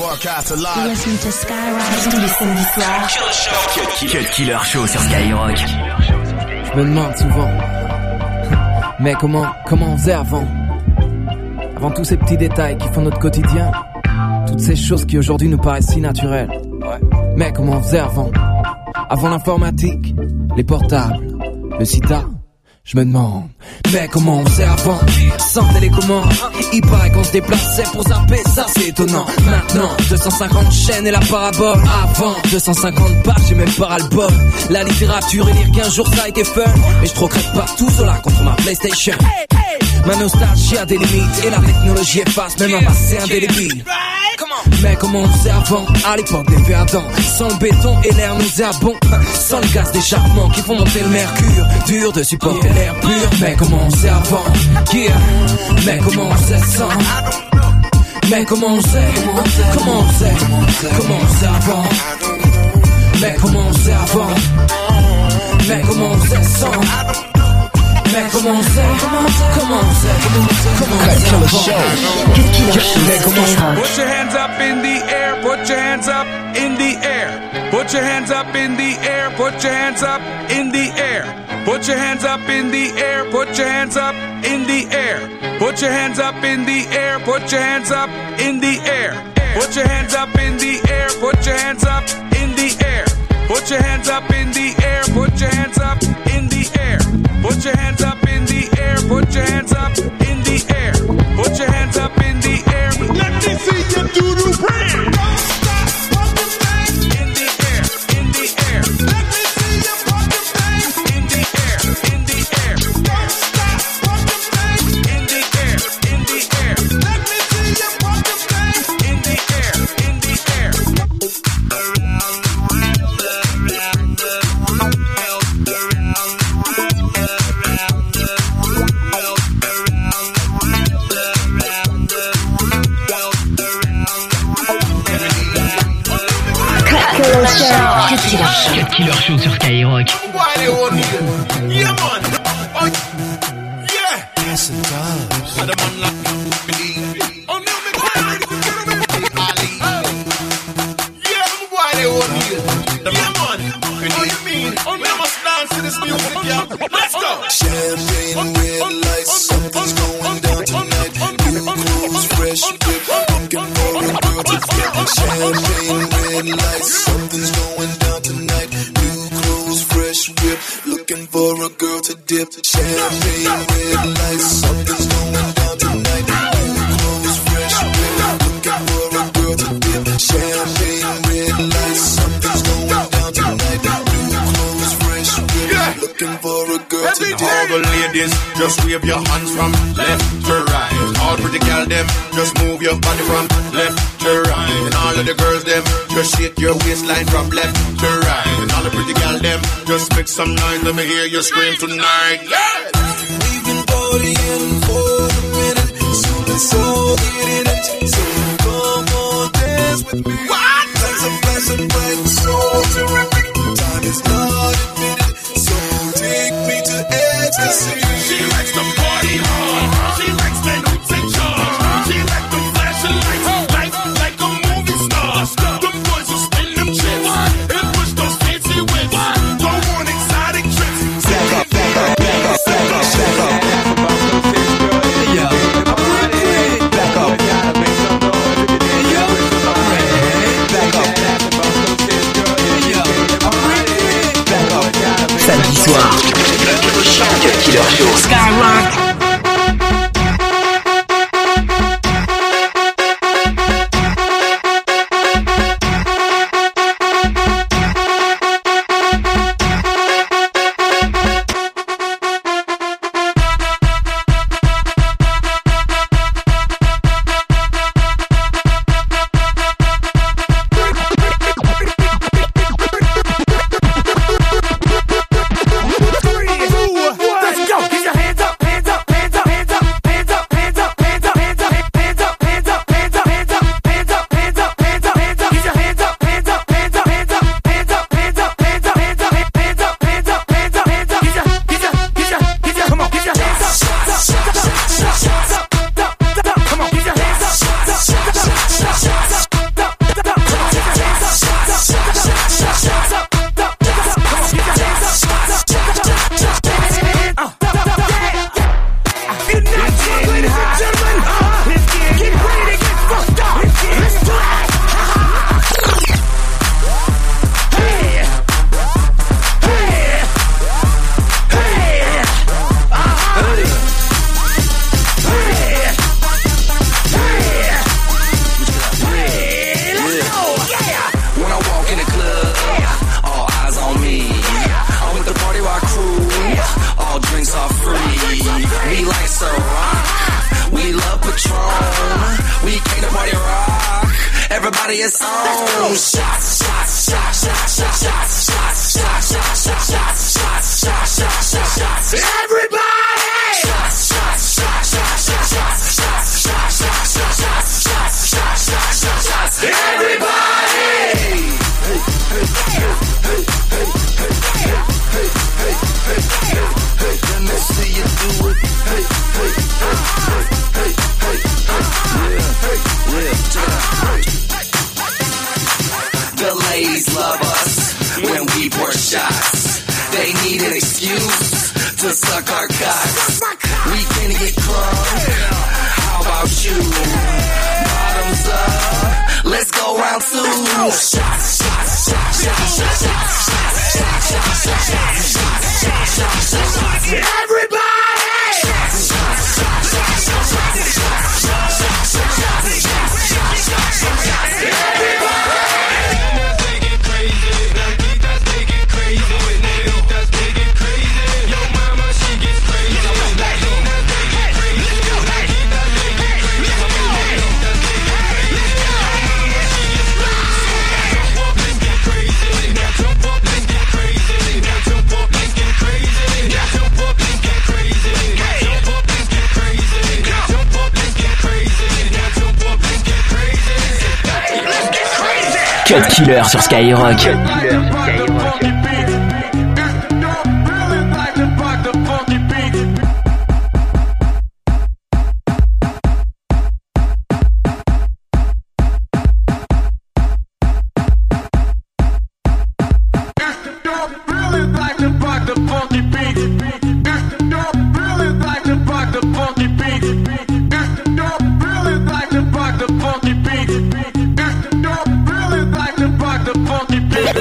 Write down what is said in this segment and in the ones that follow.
You're listening to Skyrock. Tous les samedis soirs. Cut Killer Show sur Skyrock. Je me demande souvent, mais comment, comment on faisait avant? Avant tous ces petits détails qui font notre quotidien, toutes ces choses qui aujourd'hui nous paraissent si naturelles. Mais comment on faisait avant? Avant l'informatique, les portables, le sida je me demande, mais comment on faisait avant Sans télécommande, il paraît qu'on se déplaçait pour zapper, ça c'est étonnant. Maintenant, 250 chaînes et la parabole. Avant, 250 pages j'ai même le bol La littérature et lire qu'un jour ça a été fun. Mais je troquerai pas tout cela contre ma Playstation. Ma nostalgie a des limites et la technologie efface même un passé indélébile mais comment on faisait avant, à l'époque des verdants Sans le béton et l'air nauséabond Sans le gaz d'échappement qui font monter le mercure. Dur de supporter l'air pur. Mais comment on faisait avant. Yeah. Mais comment on faisait sans Mais comment on faisait Comment on faisait Comment on faisait avant? Mais comment on faisait avant. Mais comment on faisait sans mec, comment on sait Comment on sait Comment on sait Comment on sait Qu'est-ce qu'il a Put your hands up in the air, put your hands up in the air. Put your hands up in the air, put your hands up in the air. Put your hands up in the air, put your hands up in the air. Put your hands up in the air, put your hands up in the air. Put your hands up in the air, put your hands up in the air. Put your hands up in the air, put your hands up in the air. Killer Show sur Skyrock. Yeah, man. Oh, yeah. That's a dub. Oh, Yeah, man. You mean? Oh, no, must dance to this music, yeah. Looking for a girl to dip. All the ladies, just wave your hands from left to right. All pretty girl them, just move your body from left to right. And all of the girls them, just shake your waistline from left to right. And all the pretty girl them, just make some noise. Let me hear you scream tonight. Yeah. We've been partying for a minute, so let's all get in it. So come on, dance with me. Skyline. Shots. Everybody! Hey, hey, hey, hey, hey, hey, hey. Yeah, check it out. The ladies love us when we pour shots. They need an excuse to suck our cocks. We can get crunk. How about you? Bottoms up. Let's go round two. Shots, shots, shots, shots, shots, shots, shots, shots, shots, shots, shots, shots, shots, shots, shots. Everybody! Killer sur Skyrock. –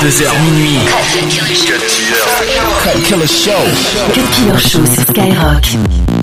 22h minuit. Cut Killer Show. Cut Killer Show sur Skyrock.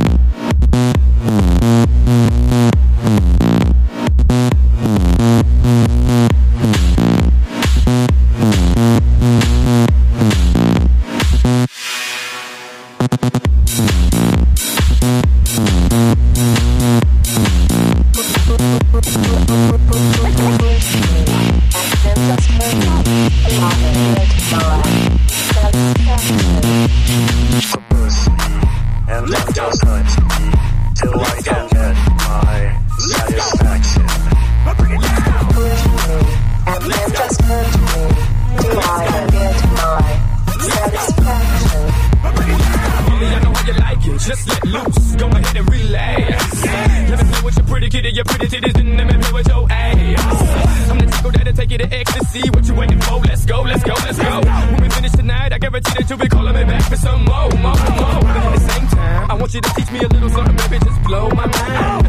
Waiting for? Let's go, let's go, let's go. When we finish tonight, I guarantee that you'll be calling me back for some more, more, more. But at the same time, I want you to teach me a little something, baby. Just blow my mind.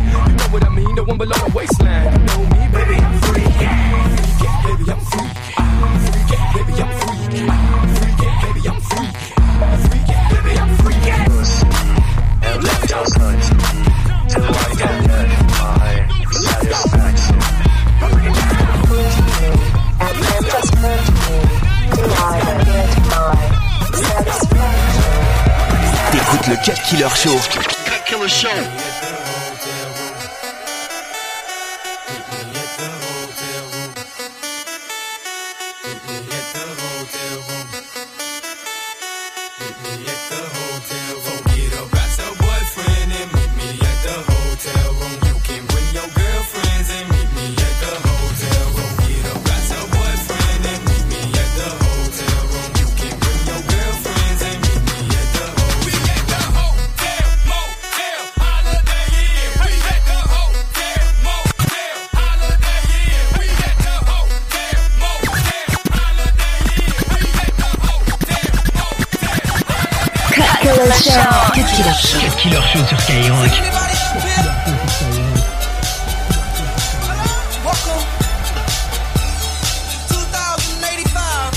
Killer Show. Cut Killer Show. Welcome. 2085,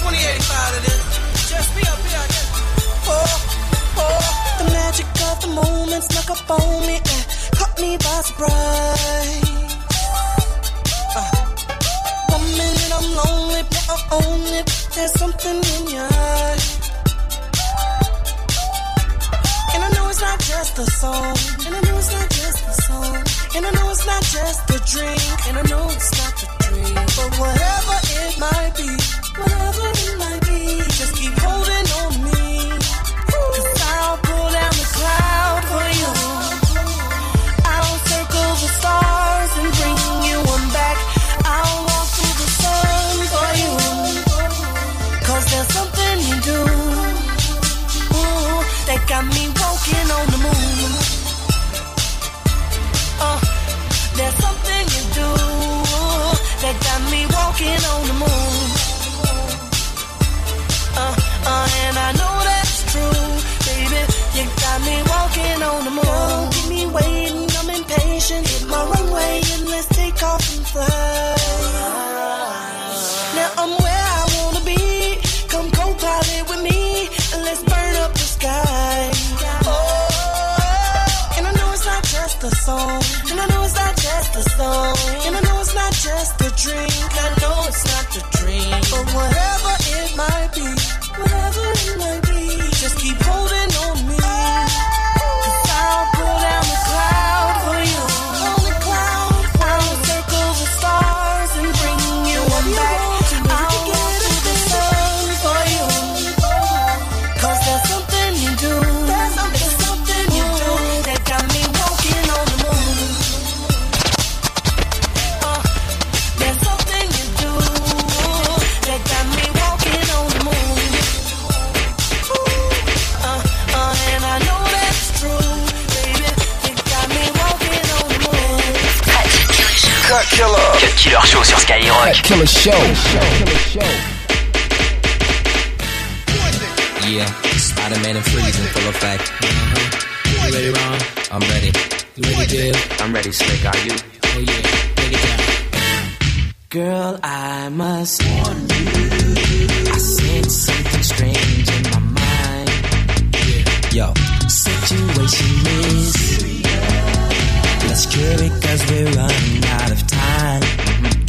2085 it is. Oh, oh. The magic of the moment snuck up on me and caught me by surprise. Uh, one minute I'm lonely, but I'm only there's something in your eyes. Not just a song. And I know it's not just a song. And I know it's not just a drink. And I know it's not a dream. But whatever it might be, whatever it might got me walking on the moon. Uh, there's something you do that got me walking on the moon. Uh, uh, and I know that's true, baby. You got me walking on the moon. Don't keep me waiting, I'm impatient. Hit my runway and let's take off and fly. Killer Show. Show, kill a show. Yeah, Spider-Man and Freeze in full effect. Uh-huh. You ready, Ron? I'm ready. You ready, Dave? I'm ready, Slick. Are you? Oh yeah, take it down. Girl, I must warn you. I sense something strange in my mind. Yo, Situation is let's cure it cause we're running out of time. it's all so